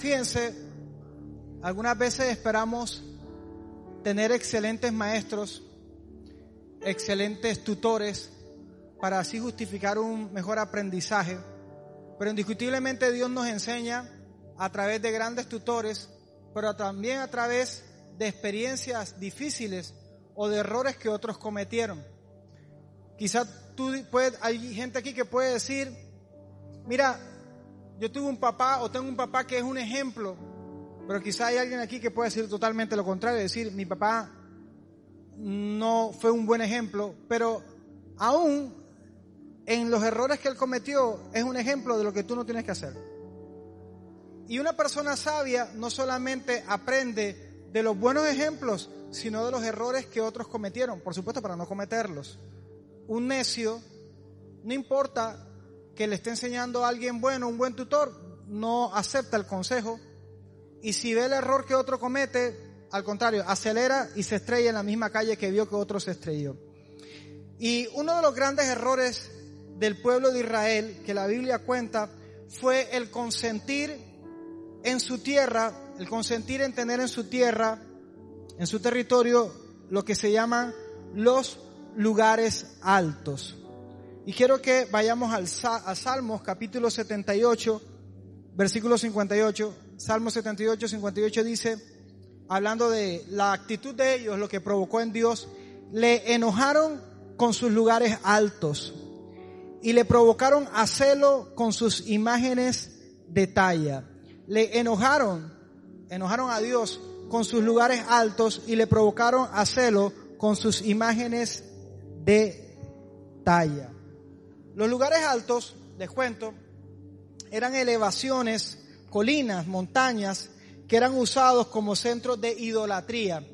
Fíjense, algunas veces esperamos tener excelentes maestros, excelentes tutores, para así justificar un mejor aprendizaje. Pero indiscutiblemente Dios nos enseña a través de grandes tutores, pero también a través de experiencias difíciles o de errores que otros cometieron. Quizás tú puedes, hay gente aquí que puede decir, mira, yo tuve un papá o tengo un papá que es un ejemplo, pero quizá hay alguien aquí que puede decir totalmente lo contrario, decir, mi papá no fue un buen ejemplo, pero aún en los errores que él cometió es un ejemplo de lo que tú no tienes que hacer. Y una persona sabia no solamente aprende de los buenos ejemplos, sino de los errores que otros cometieron, por supuesto para no cometerlos. Un necio, no importa que le esté enseñando a alguien bueno, un buen tutor, no acepta el consejo. Y si ve el error que otro comete, al contrario, acelera y se estrella en la misma calle que vio que otro se estrelló. Y uno de los grandes errores del pueblo de Israel que la Biblia cuenta fue el consentir en su tierra, el consentir en tener en su tierra, en su territorio, lo que se llaman los lugares altos. Y quiero que vayamos al, a Salmos capítulo 78, versículo 58. Salmo 78, 58 dice, hablando de la actitud de ellos, lo que provocó en Dios, le enojaron con sus lugares altos y le provocaron a celo con sus imágenes de talla. Le enojaron, enojaron a Dios con sus lugares altos y le provocaron a celo con sus imágenes de talla. Los lugares altos, les cuento, eran elevaciones, colinas, montañas, que eran usados como centros de idolatría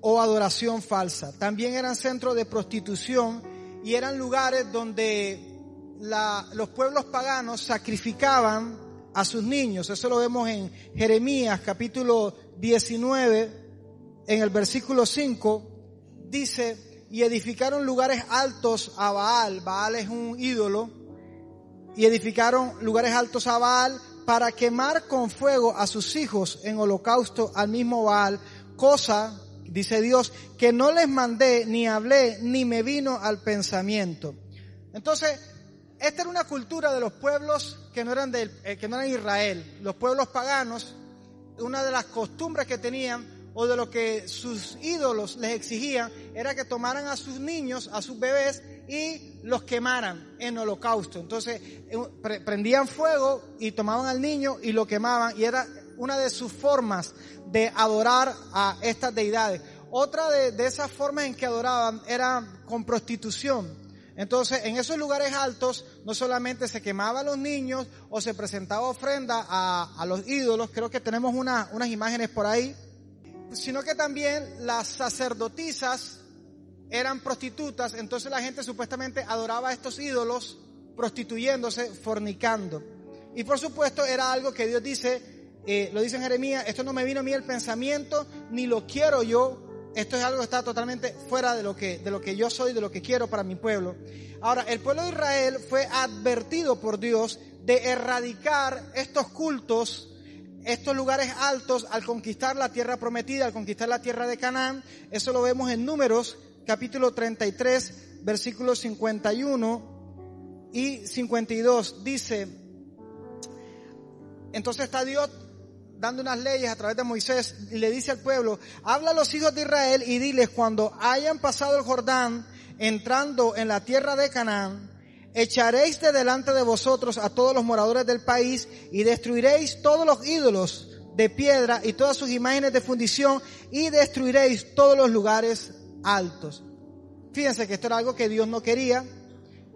o adoración falsa. También eran centros de prostitución y eran lugares donde los pueblos paganos sacrificaban a sus niños. Eso lo vemos en Jeremías capítulo 19, en el versículo 5, dice, y edificaron lugares altos a Baal. Baal es un ídolo. Y edificaron lugares altos a Baal para quemar con fuego a sus hijos en holocausto al mismo Baal, cosa dice Dios, que no les mandé, ni hablé, ni me vino al pensamiento. Entonces, esta era una cultura de los pueblos que no eran, de, eh, que no eran Israel, los pueblos paganos, una de las costumbres que tenían o de lo que sus ídolos les exigían era que tomaran a sus niños, a sus bebés y los quemaran en holocausto. Entonces prendían fuego y tomaban al niño y lo quemaban y era una de sus formas de adorar a estas deidades. Otra de, esas formas en que adoraban era con prostitución. Entonces, en esos lugares altos no solamente se quemaba a los niños o se presentaba ofrenda a, los ídolos, creo que tenemos unas imágenes por ahí, sino que también las sacerdotisas eran prostitutas, entonces la gente supuestamente adoraba a estos ídolos prostituyéndose, fornicando. Y por supuesto era algo que Dios dice eh, lo dice en Jeremías, esto no me vino a mí el pensamiento, ni lo quiero yo, esto es algo que está totalmente fuera de lo que, de lo que yo soy, de lo que quiero para mi pueblo. Ahora, el pueblo de Israel fue advertido por Dios de erradicar estos cultos, estos lugares altos al conquistar la tierra prometida, al conquistar la tierra de Canaán. Eso lo vemos en Números, capítulo 33, versículos 51 y 52. Dice, entonces está Dios dando unas leyes a través de Moisés y le dice al pueblo, habla a los hijos de Israel y diles cuando hayan pasado el Jordán entrando en la tierra de Canaán, echaréis de delante de vosotros a todos los moradores del país y destruiréis todos los ídolos de piedra y todas sus imágenes de fundición y destruiréis todos los lugares altos. Fíjense que esto era algo que Dios no quería,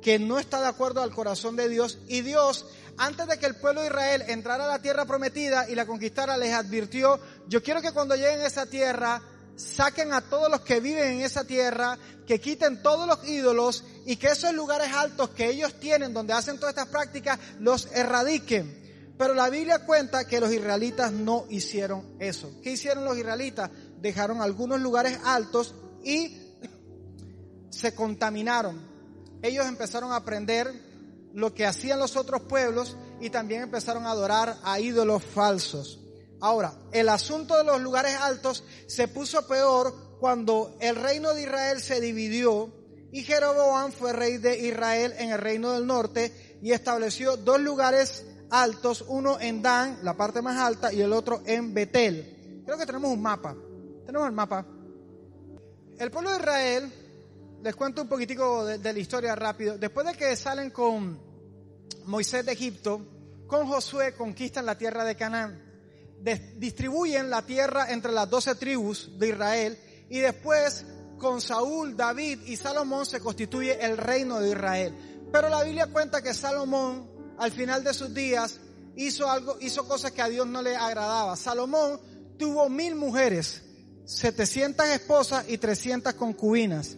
que no está de acuerdo al corazón de Dios y Dios antes de que el pueblo de Israel entrara a la tierra prometida y la conquistara, les advirtió, yo quiero que cuando lleguen a esa tierra, saquen a todos los que viven en esa tierra, que quiten todos los ídolos y que esos lugares altos que ellos tienen, donde hacen todas estas prácticas, los erradiquen. Pero la Biblia cuenta que los israelitas no hicieron eso. ¿Qué hicieron los israelitas? Dejaron algunos lugares altos y se contaminaron. Ellos empezaron a aprender lo que hacían los otros pueblos y también empezaron a adorar a ídolos falsos. Ahora, el asunto de los lugares altos se puso peor cuando el reino de Israel se dividió y Jeroboam fue rey de Israel en el reino del norte y estableció dos lugares altos, uno en Dan, la parte más alta, y el otro en Betel. Creo que tenemos un mapa. Tenemos el mapa. El pueblo de Israel, les cuento un poquitico de, la historia rápido. Después de que salen con Moisés de Egipto, con Josué conquistan la tierra de Canaán. Distribuyen la tierra entre las doce tribus de Israel y después con Saúl, David y Salomón se constituye el reino de Israel. Pero la Biblia cuenta que Salomón al final de sus días hizo algo, hizo cosas que a Dios no le agradaba. Salomón tuvo mil mujeres, 700 esposas y 300 concubinas.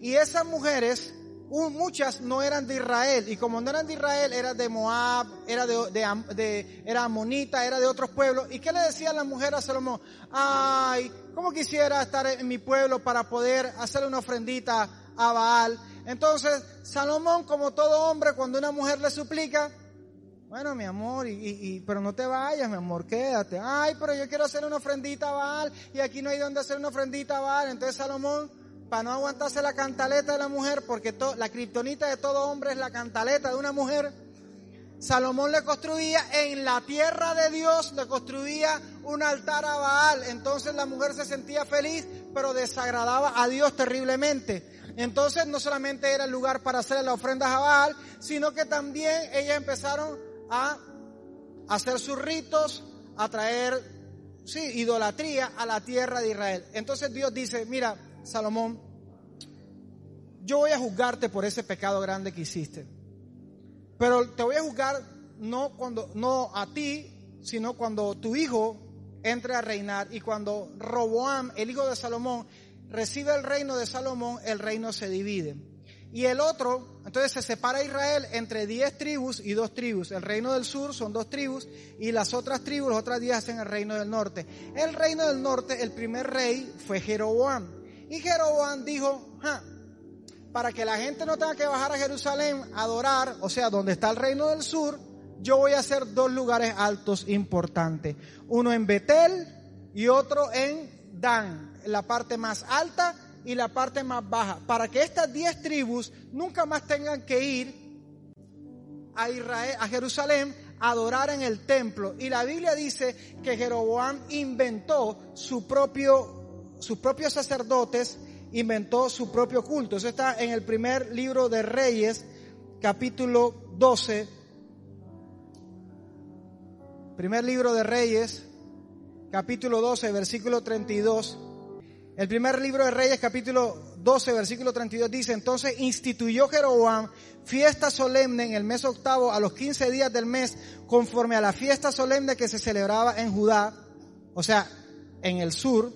Y esas mujeres, muchas no eran de Israel. Y como no eran de Israel, era de Moab, era de, de, era amonita, era de otros pueblos. ¿Y qué le decía la mujer a Salomón? Ay, ¿cómo quisiera estar en mi pueblo para poder hacer una ofrendita a Baal? Entonces, Salomón, como todo hombre, cuando una mujer le suplica, bueno, mi amor, y, pero no te vayas, mi amor, quédate. Ay, pero yo quiero hacer una ofrendita a Baal y aquí no hay donde hacer una ofrendita a Baal. Entonces Salomón, para no aguantarse la cantaleta de la mujer, porque la kriptonita de todo hombre es la cantaleta de una mujer, Salomón le construía en la tierra de Dios, le construía un altar a Baal. Entonces la mujer se sentía feliz, pero desagradaba a Dios terriblemente. Entonces no solamente era el lugar para hacer la ofrenda a Baal, sino que también ellas empezaron a hacer sus ritos, a traer, sí, idolatría a la tierra de Israel. Entonces Dios dice, mira, Salomón, yo voy a juzgarte por ese pecado grande que hiciste. Pero te voy a juzgar no cuando, no a ti, sino cuando tu hijo entre a reinar y cuando Roboam, el hijo de Salomón, recibe el reino de Salomón, el reino se divide. Y el otro, entonces se separa Israel entre diez tribus y dos tribus. El reino del sur son dos tribus y las otras tribus, las otras diez hacen el reino del norte. El reino del norte, el primer rey fue Jeroboam. Y Jeroboam dijo, para que la gente no tenga que bajar a Jerusalén a adorar, o sea, donde está el reino del sur, yo voy a hacer dos lugares altos importantes. Uno en Betel y otro en Dan la parte más alta y la parte más baja, para que estas diez tribus nunca más tengan que ir a Israel, a Jerusalén, a adorar en el templo. Y la Biblia dice que Jeroboam inventó su propio, sus propios sacerdotes, inventó su propio culto. Eso está en el primer libro de Reyes, capítulo 12. Primer libro de Reyes, capítulo 12, versículo 32. El primer libro de Reyes, capítulo 12, versículo 32 dice, entonces instituyó Jeroboam fiesta solemne en el mes octavo a los 15 días del mes, conforme a la fiesta solemne que se celebraba en Judá, o sea, en el sur,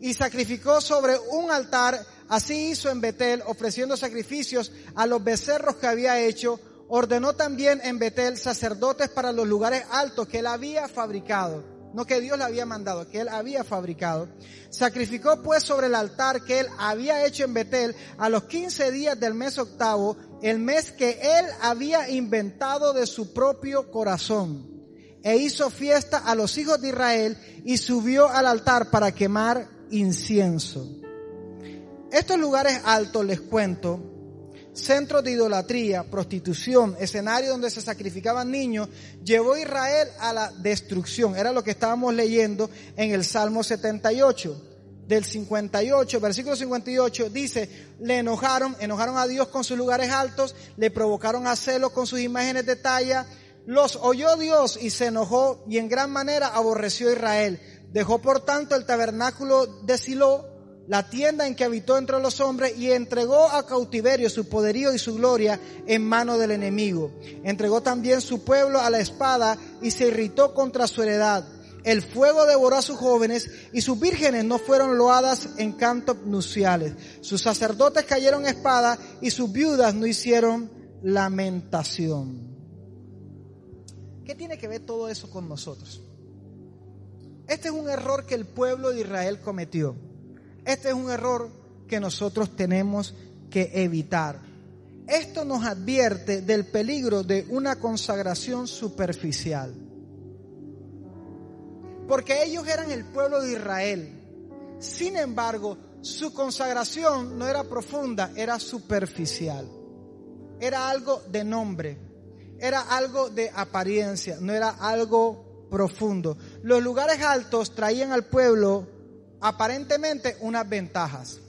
y sacrificó sobre un altar, así hizo en Betel, ofreciendo sacrificios a los becerros que había hecho, ordenó también en Betel sacerdotes para los lugares altos que él había fabricado no que Dios le había mandado, que él había fabricado. Sacrificó pues sobre el altar que él había hecho en Betel a los 15 días del mes octavo, el mes que él había inventado de su propio corazón. E hizo fiesta a los hijos de Israel y subió al altar para quemar incienso. Estos lugares altos, les cuento, centros de idolatría, prostitución, escenario donde se sacrificaban niños, llevó a Israel a la destrucción. Era lo que estábamos leyendo en el Salmo 78. Del 58, versículo 58, dice, le enojaron, enojaron a Dios con sus lugares altos, le provocaron a celos con sus imágenes de talla, los oyó Dios y se enojó y en gran manera aborreció a Israel. Dejó por tanto el tabernáculo de Silo, la tienda en que habitó entre los hombres y entregó a cautiverio su poderío y su gloria en mano del enemigo. Entregó también su pueblo a la espada y se irritó contra su heredad. El fuego devoró a sus jóvenes y sus vírgenes no fueron loadas en cantos nupciales. Sus sacerdotes cayeron espada y sus viudas no hicieron lamentación. ¿Qué tiene que ver todo eso con nosotros? Este es un error que el pueblo de Israel cometió. Este es un error que nosotros tenemos que evitar. esto nos advierte del peligro de una consagración superficial. Porque ellos eran el pueblo de Israel. Sin embargo, su consagración no era profunda, era superficial. Era algo de nombre, era algo de apariencia, no era algo profundo. Los lugares altos traían al pueblo aparentemente unas ventajas.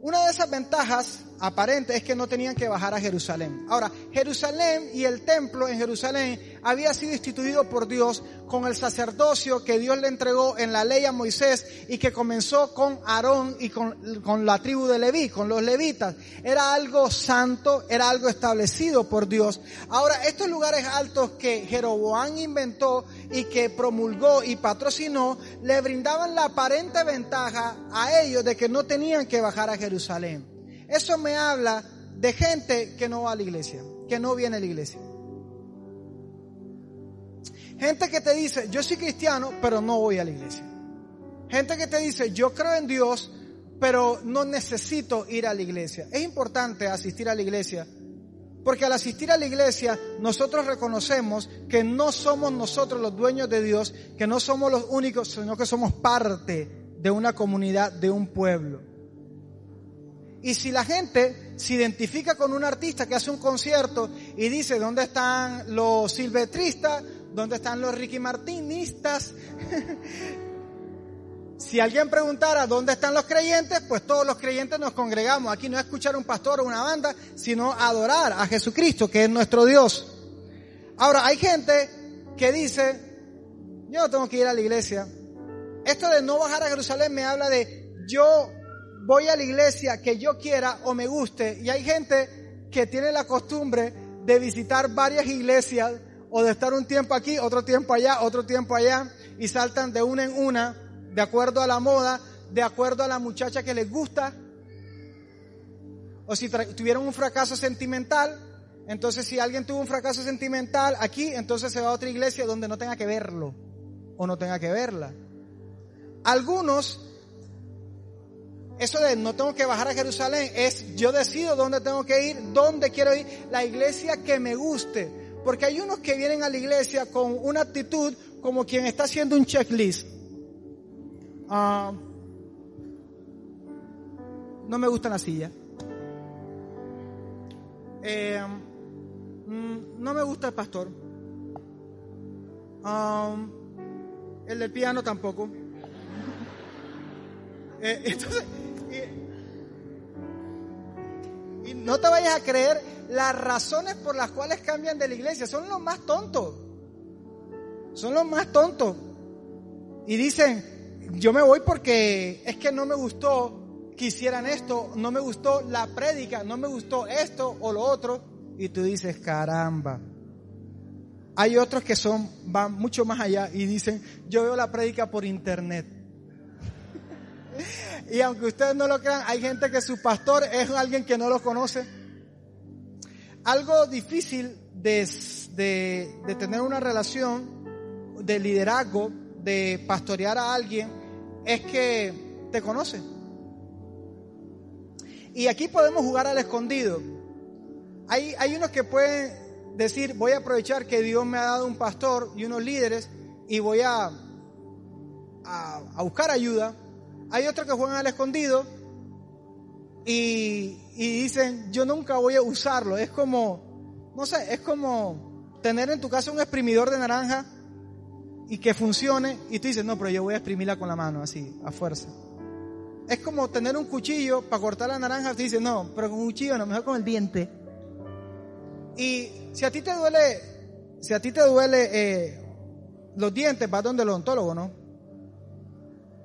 Una de esas ventajas aparente es que no tenían que bajar a Jerusalén. Ahora, Jerusalén y el templo en Jerusalén había sido instituido por Dios con el sacerdocio que Dios le entregó en la ley a Moisés y que comenzó con Aarón y con, con la tribu de Leví, con los levitas. Era algo santo, era algo establecido por Dios. Ahora, estos lugares altos que Jeroboam inventó y que promulgó y patrocinó, le brindaban la aparente ventaja a ellos de que no tenían que bajar a Jerusalén. Eso me habla de gente que no va a la iglesia, que no viene a la iglesia. Gente que te dice, yo soy cristiano, pero no voy a la iglesia. Gente que te dice, yo creo en Dios, pero no necesito ir a la iglesia. Es importante asistir a la iglesia, porque al asistir a la iglesia nosotros reconocemos que no somos nosotros los dueños de Dios, que no somos los únicos, sino que somos parte de una comunidad, de un pueblo. Y si la gente se identifica con un artista que hace un concierto y dice, ¿dónde están los silvestristas? ¿Dónde están los Ricky Martinistas? si alguien preguntara dónde están los creyentes, pues todos los creyentes nos congregamos. Aquí no es escuchar a un pastor o una banda, sino adorar a Jesucristo, que es nuestro Dios. Ahora, hay gente que dice, yo no tengo que ir a la iglesia. Esto de no bajar a Jerusalén me habla de yo voy a la iglesia que yo quiera o me guste. Y hay gente que tiene la costumbre de visitar varias iglesias o de estar un tiempo aquí, otro tiempo allá, otro tiempo allá y saltan de una en una de acuerdo a la moda, de acuerdo a la muchacha que les gusta. O si tuvieron un fracaso sentimental, entonces si alguien tuvo un fracaso sentimental aquí, entonces se va a otra iglesia donde no tenga que verlo o no tenga que verla. Algunos eso de no tengo que bajar a Jerusalén es yo decido dónde tengo que ir, dónde quiero ir, la iglesia que me guste. Porque hay unos que vienen a la iglesia con una actitud como quien está haciendo un checklist. Ah, no me gusta la silla. Eh, mm, no me gusta el pastor. Ah, el del piano tampoco. Eh, entonces, y, no te vayas a creer las razones por las cuales cambian de la iglesia. Son los más tontos. Son los más tontos. Y dicen, yo me voy porque es que no me gustó que hicieran esto, no me gustó la prédica, no me gustó esto o lo otro. Y tú dices, caramba. Hay otros que son, van mucho más allá y dicen, yo veo la prédica por internet. Y aunque ustedes no lo crean, hay gente que su pastor es alguien que no lo conoce. Algo difícil de, tener una relación de liderazgo, de pastorear a alguien, es que te conoce. Y aquí podemos jugar al escondido. Hay, hay unos que pueden decir, voy a aprovechar que Dios me ha dado un pastor y unos líderes y voy a, a buscar ayuda hay otros que juegan al escondido y, dicen, yo nunca voy a usarlo. Es como, no sé, es como tener en tu casa un exprimidor de naranja y que funcione y tú dices, no, pero yo voy a exprimirla con la mano, así, a fuerza. Es como tener un cuchillo para cortar la naranja, tú dices, no, pero con un cuchillo no, mejor con el diente. Y si a ti te duele, si a ti te duele eh, los dientes, vas donde el odontólogo, ¿no?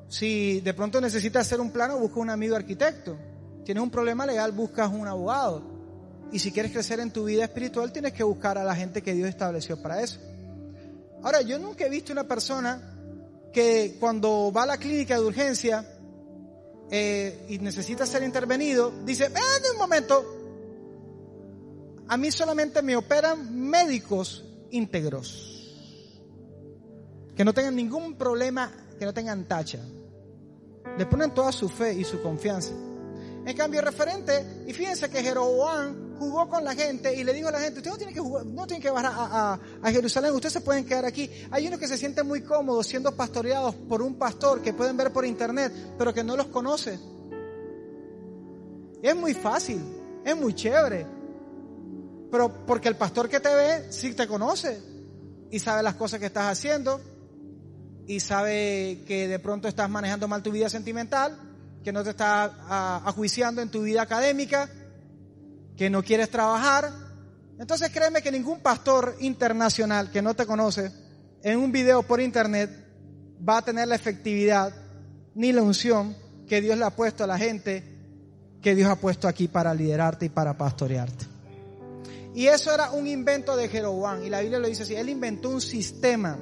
Si de pronto necesitas hacer un plano, busca un amigo arquitecto. Tienes un problema legal, buscas un abogado. Y si quieres crecer en tu vida espiritual, tienes que buscar a la gente que Dios estableció para eso. Ahora, yo nunca he visto una persona que cuando va a la clínica de urgencia eh, y necesita ser intervenido, dice, ven un momento, a mí solamente me operan médicos íntegros, que no tengan ningún problema, que no tengan tacha. Le ponen toda su fe y su confianza. En cambio, referente, y fíjense que Jeroboam jugó con la gente y le dijo a la gente, ustedes no tienen que, no que bajar a, a, Jerusalén, ustedes se pueden quedar aquí. Hay unos que se sienten muy cómodos siendo pastoreados por un pastor que pueden ver por internet, pero que no los conoce. Es muy fácil, es muy chévere. Pero porque el pastor que te ve sí te conoce y sabe las cosas que estás haciendo y sabe que de pronto estás manejando mal tu vida sentimental, que no te estás ajuiciando en tu vida académica, que no quieres trabajar. Entonces créeme que ningún pastor internacional que no te conoce en un video por internet va a tener la efectividad ni la unción que Dios le ha puesto a la gente que Dios ha puesto aquí para liderarte y para pastorearte. Y eso era un invento de Jeroboam. Y la Biblia lo dice así. Él inventó un sistema.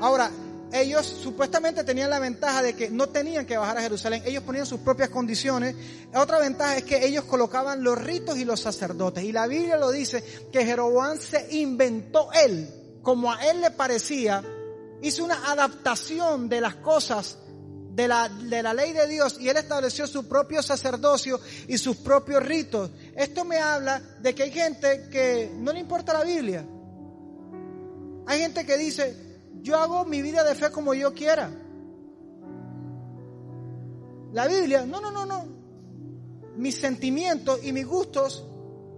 Ahora, ellos supuestamente tenían la ventaja de que no tenían que bajar a Jerusalén, ellos ponían sus propias condiciones. Otra ventaja es que ellos colocaban los ritos y los sacerdotes. Y la Biblia lo dice que Jeroboam se inventó él, como a él le parecía, hizo una adaptación de las cosas de la, de la ley de Dios y él estableció su propio sacerdocio y sus propios ritos. Esto me habla de que hay gente que no le importa la Biblia. Hay gente que dice, yo hago mi vida de fe como yo quiera. La Biblia, no, no, no, no. Mis sentimientos y mis gustos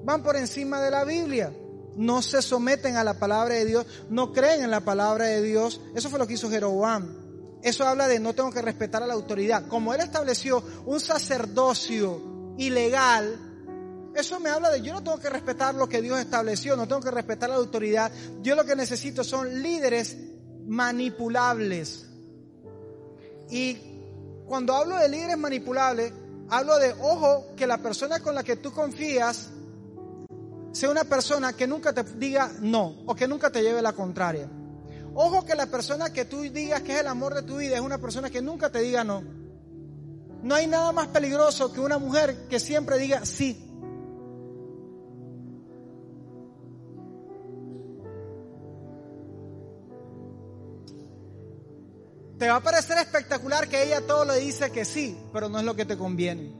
van por encima de la Biblia. No se someten a la palabra de Dios, no creen en la palabra de Dios. Eso fue lo que hizo Jeroboam. Eso habla de no tengo que respetar a la autoridad. Como él estableció un sacerdocio ilegal, eso me habla de yo no tengo que respetar lo que Dios estableció, no tengo que respetar la autoridad. Yo lo que necesito son líderes manipulables. Y cuando hablo de líderes manipulables, hablo de, ojo, que la persona con la que tú confías sea una persona que nunca te diga no o que nunca te lleve la contraria. Ojo que la persona que tú digas que es el amor de tu vida es una persona que nunca te diga no. No hay nada más peligroso que una mujer que siempre diga sí. Te va a parecer espectacular que ella todo le dice que sí, pero no es lo que te conviene.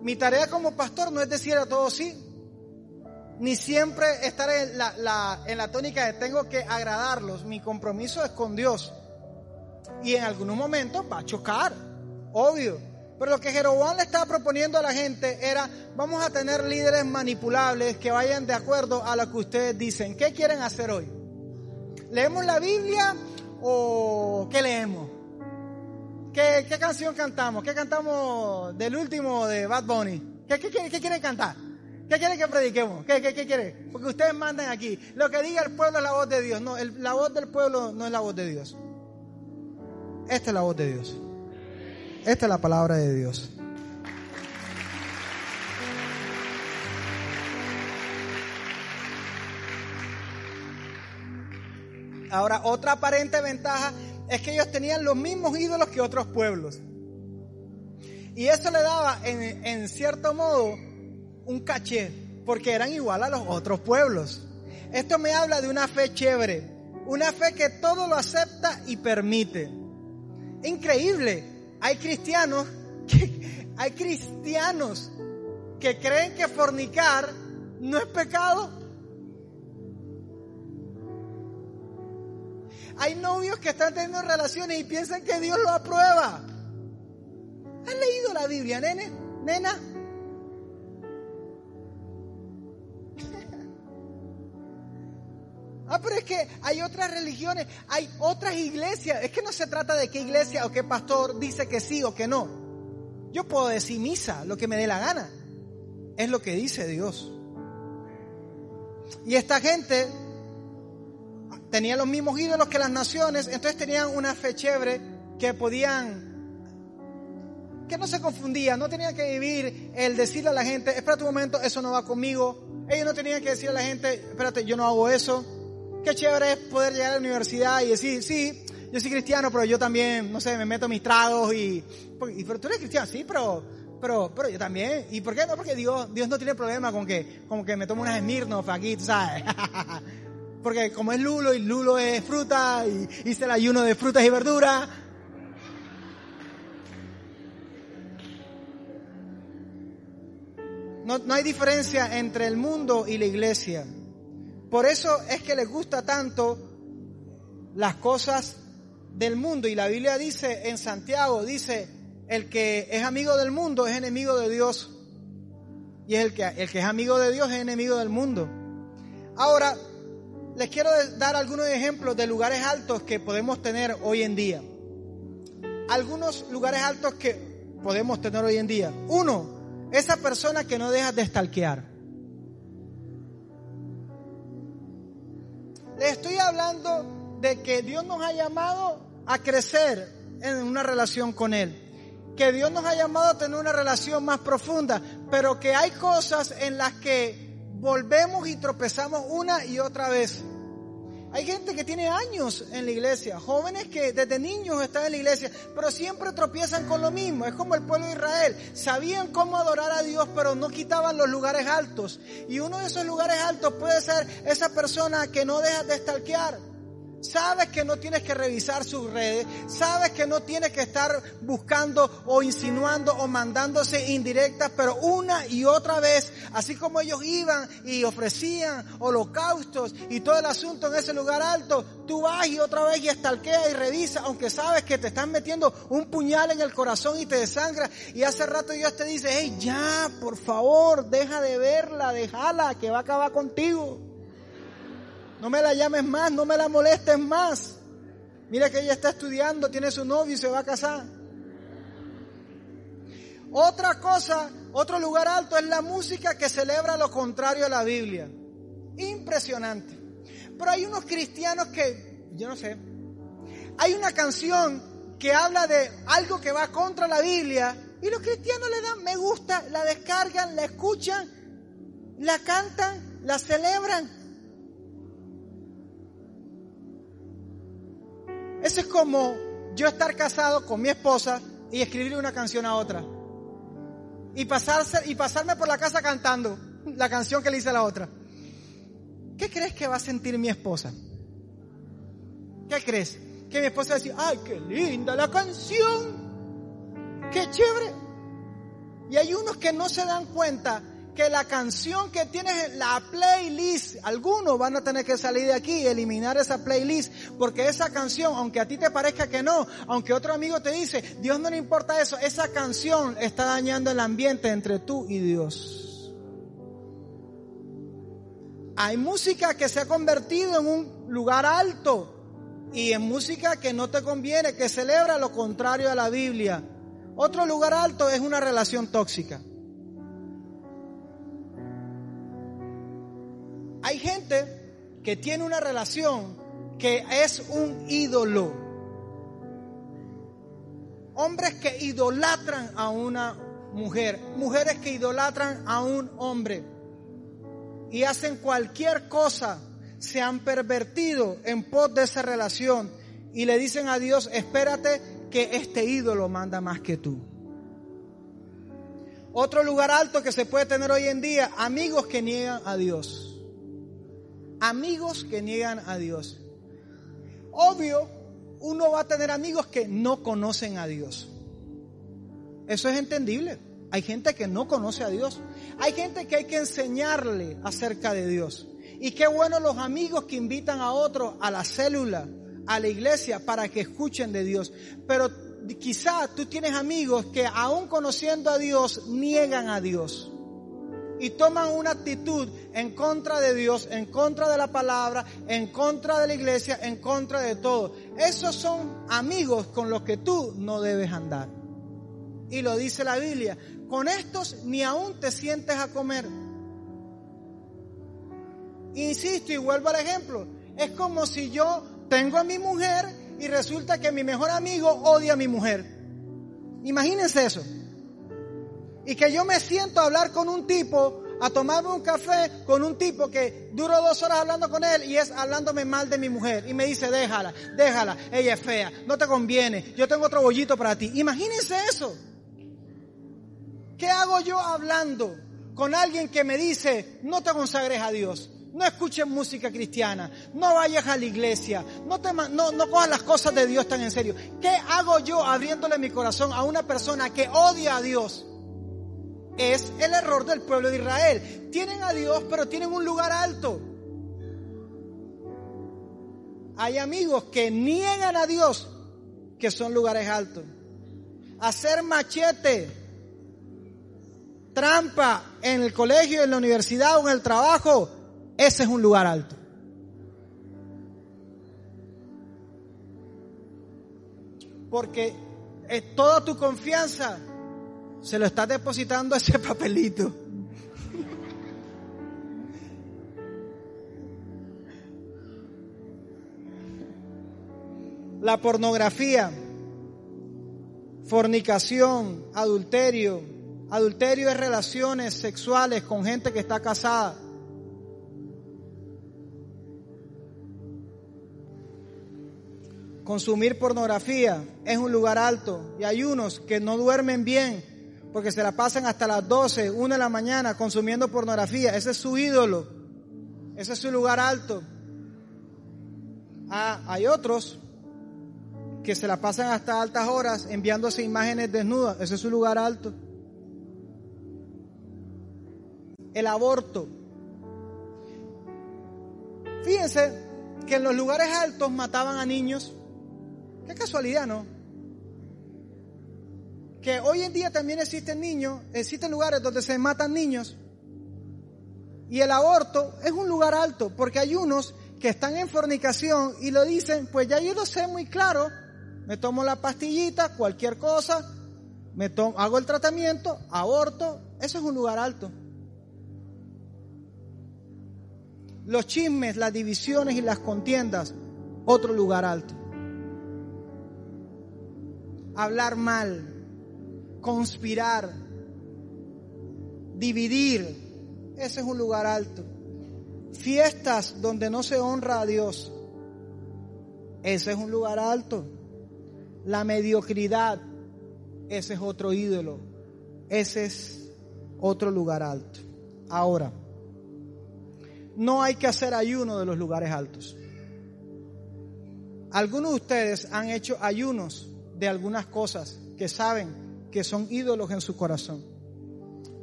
Mi tarea como pastor no es decir a todos sí, ni siempre estar en la, en la tónica de tengo que agradarlos. Mi compromiso es con Dios. Y en algunos momentos va a chocar, obvio. Pero lo que Jeroboam le estaba proponiendo a la gente era, vamos a tener líderes manipulables que vayan de acuerdo a lo que ustedes dicen. ¿Qué quieren hacer hoy? ¿Leemos la Biblia o qué leemos? ¿Qué, qué canción cantamos? ¿Qué cantamos del último de Bad Bunny? ¿Qué, qué, qué quieren cantar? ¿Qué quieren que prediquemos? ¿Qué, qué, qué quieren? Porque ustedes mandan aquí. Lo que diga el pueblo es la voz de Dios. No, la voz del pueblo no es la voz de Dios. Esta es la voz de Dios. Esta es la palabra de Dios. Ahora, otra aparente ventaja es que ellos tenían los mismos ídolos que otros pueblos. Y eso le daba, en, cierto modo, un caché, porque eran igual a los otros pueblos. Esto me habla de una fe chévere, una fe que todo lo acepta y permite. Increíble, hay cristianos que, hay cristianos que creen que fornicar no es pecado Hay novios que están teniendo relaciones y piensan que Dios lo aprueba. ¿Has leído la Biblia, nene? Nena. Ah, pero es que hay otras religiones, hay otras iglesias. Es que no se trata de qué iglesia o qué pastor dice que sí o que no. Yo puedo decir misa, lo que me dé la gana. Es lo que dice Dios. Y esta gente tenían los mismos ídolos que las naciones, entonces tenían una fe chévere que podían, que no se confundían, no tenían que vivir el decirle a la gente, espérate un momento, eso no va conmigo. Ellos no tenían que decirle a la gente, espérate, yo no hago eso. Qué chévere es poder llegar a la universidad y decir, sí, yo soy cristiano, pero yo también, no sé, me meto mis tragos y, y pero tú eres cristiano, sí, pero, pero, pero yo también. ¿Y por qué no? Porque Dios, Dios no tiene problema con que, como que me tomo unas Smirnoff aquí, tú sabes. porque como es lulo y lulo es fruta y hice el ayuno de frutas y verduras. No, No, hay diferencia entre el mundo y la iglesia. Por eso es que les gusta tanto las cosas del mundo. Y la Biblia dice en Santiago, dice, el que es amigo del mundo es enemigo de Dios. Y el que, el que es amigo de Dios es enemigo del mundo. Ahora, les quiero dar algunos ejemplos de lugares altos que podemos tener hoy en día. Algunos lugares altos que podemos tener hoy en día. Uno, esa persona que no deja de stalkear. Les estoy hablando de que Dios nos ha llamado a crecer en una relación con Él. Que Dios nos ha llamado a tener una relación más profunda, pero que hay cosas en las que volvemos y tropezamos una y otra vez. Hay gente que tiene años en la iglesia, jóvenes que desde niños están en la iglesia, pero siempre tropiezan con lo mismo. Es como el pueblo de Israel. Sabían cómo adorar a Dios, pero no quitaban los lugares altos. Y uno de esos lugares altos puede ser esa persona que no deja de estalquear Sabes que no tienes que revisar sus redes, sabes que no tienes que estar buscando o insinuando o mandándose indirectas, pero una y otra vez, así como ellos iban y ofrecían holocaustos y todo el asunto en ese lugar alto, tú vas y otra vez y estalqueas y revisas, aunque sabes que te están metiendo un puñal en el corazón y te desangra. Y hace rato Dios te dice, hey, ya, por favor, deja de verla, déjala, que va a acabar contigo. No me la llames más, no me la molestes más. Mira que ella está estudiando, tiene su novio y se va a casar. Otra cosa, otro lugar alto es la música que celebra lo contrario a la Biblia. Impresionante. Pero hay unos cristianos que, yo no sé, hay una canción que habla de algo que va contra la Biblia y los cristianos le dan me gusta, la descargan, la escuchan, la cantan, la celebran. Eso es como yo estar casado con mi esposa y escribirle una canción a otra. Y, pasarse, y pasarme por la casa cantando la canción que le hice a la otra. ¿Qué crees que va a sentir mi esposa? ¿Qué crees? Que mi esposa va a decir, ay, qué linda la canción. Qué chévere. Y hay unos que no se dan cuenta que la canción que tienes en la playlist, algunos van a tener que salir de aquí y eliminar esa playlist, porque esa canción, aunque a ti te parezca que no, aunque otro amigo te dice, Dios no le importa eso, esa canción está dañando el ambiente entre tú y Dios. Hay música que se ha convertido en un lugar alto y en música que no te conviene, que celebra lo contrario a la Biblia. Otro lugar alto es una relación tóxica. Hay gente que tiene una relación que es un ídolo. Hombres que idolatran a una mujer, mujeres que idolatran a un hombre y hacen cualquier cosa, se han pervertido en pos de esa relación y le dicen a Dios, espérate que este ídolo manda más que tú. Otro lugar alto que se puede tener hoy en día, amigos que niegan a Dios amigos que niegan a Dios. Obvio, uno va a tener amigos que no conocen a Dios. Eso es entendible. Hay gente que no conoce a Dios. Hay gente que hay que enseñarle acerca de Dios. Y qué bueno los amigos que invitan a otros a la célula, a la iglesia, para que escuchen de Dios. Pero quizá tú tienes amigos que aún conociendo a Dios, niegan a Dios y toman una actitud en contra de Dios, en contra de la palabra, en contra de la iglesia, en contra de todo. Esos son amigos con los que tú no debes andar. Y lo dice la Biblia, con estos ni aún te sientes a comer. Insisto y vuelvo al ejemplo, es como si yo tengo a mi mujer y resulta que mi mejor amigo odia a mi mujer. Imagínense eso. Y que yo me siento a hablar con un tipo, a tomarme un café con un tipo que duro dos horas hablando con él y es hablándome mal de mi mujer. Y me dice, déjala, déjala, ella es fea, no te conviene, yo tengo otro bollito para ti. Imagínense eso. ¿Qué hago yo hablando con alguien que me dice, no te consagres a Dios? No escuches música cristiana, no vayas a la iglesia, no, te, no, cojas las cosas de Dios tan en serio. ¿Qué hago yo abriéndole mi corazón a una persona que odia a Dios? Es el error del pueblo de Israel. Tienen a Dios, pero tienen un lugar alto. Hay amigos que niegan a Dios, que son lugares altos. Hacer machete, trampa en el colegio, en la universidad o en el trabajo, ese es un lugar alto. Porque es toda tu confianza se lo estás depositando ese papelito. La pornografía, fornicación, adulterio. Adulterio es relaciones sexuales con gente que está casada. Consumir pornografía es un lugar alto y hay unos que no duermen bien porque se la pasan hasta las 12, 1 de la mañana consumiendo pornografía. Ese es su ídolo. Ese es su lugar alto. Ah, hay otros que se la pasan hasta altas horas enviándose imágenes desnudas. Ese es su lugar alto. El aborto. Fíjense que en los lugares altos mataban a niños. Qué casualidad, ¿no? Que hoy en día también existen niños, existen lugares donde se matan niños. Y el aborto es un lugar alto, porque hay unos que están en fornicación y lo dicen, pues ya yo lo sé muy claro, me tomo la pastillita, cualquier cosa, me tomo, hago el tratamiento, aborto, eso es un lugar alto. Los chismes, las divisiones y las contiendas, otro lugar alto. Hablar mal, conspirar, dividir, ese es un lugar alto. Fiestas donde no se honra a Dios, ese es un lugar alto. La mediocridad, ese es otro ídolo, ese es otro lugar alto. Ahora, no hay que hacer ayuno de los lugares altos. Algunos de ustedes han hecho ayunos de algunas cosas que saben que son ídolos en su corazón.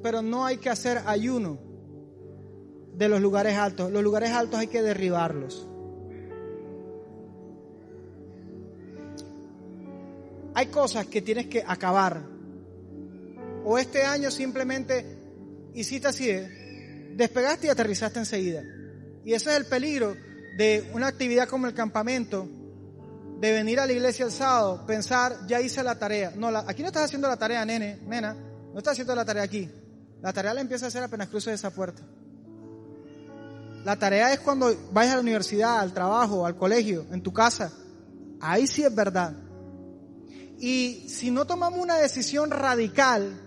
Pero no hay que hacer ayuno de los lugares altos. Los lugares altos hay que derribarlos. Hay cosas que tienes que acabar. O este año simplemente hiciste así, ¿eh? despegaste y aterrizaste enseguida. Y ese es el peligro de una actividad como el campamento, de venir a la iglesia el sábado, pensar, ya hice la tarea. No, aquí no estás haciendo la tarea, nene, nena. No estás haciendo la tarea aquí. La tarea la empieza a hacer apenas cruces esa puerta. La tarea es cuando vayas a la universidad, al trabajo, al colegio, en tu casa. Ahí sí es verdad. Y si no tomamos una decisión radical,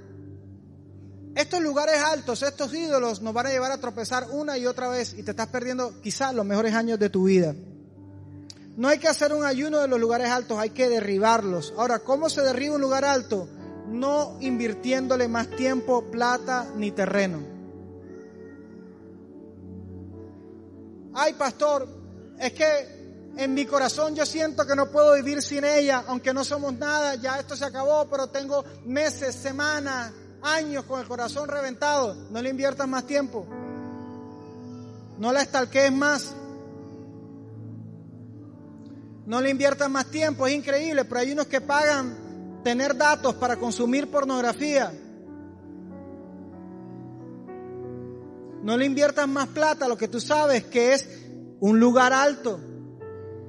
estos lugares altos, estos ídolos nos van a llevar a tropezar una y otra vez y te estás perdiendo quizás los mejores años de tu vida. No hay que hacer un ayuno de los lugares altos, hay que derribarlos. Ahora, ¿cómo se derriba un lugar alto? No invirtiéndole más tiempo, plata ni terreno. Ay, pastor, es que en mi corazón yo siento que no puedo vivir sin ella, aunque no somos nada, ya esto se acabó, pero tengo meses, semanas, años con el corazón reventado. No le inviertas más tiempo. No la estalquees más. No le inviertan más tiempo, es increíble, pero hay unos que pagan tener datos para consumir pornografía. No le inviertas más plata, lo que tú sabes que es un lugar alto.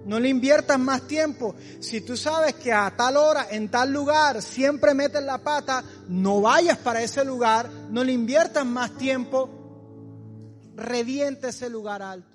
No le inviertas más tiempo. Si tú sabes que a tal hora, en tal lugar, siempre metes la pata, no vayas para ese lugar, no le inviertas más tiempo, reviente ese lugar alto.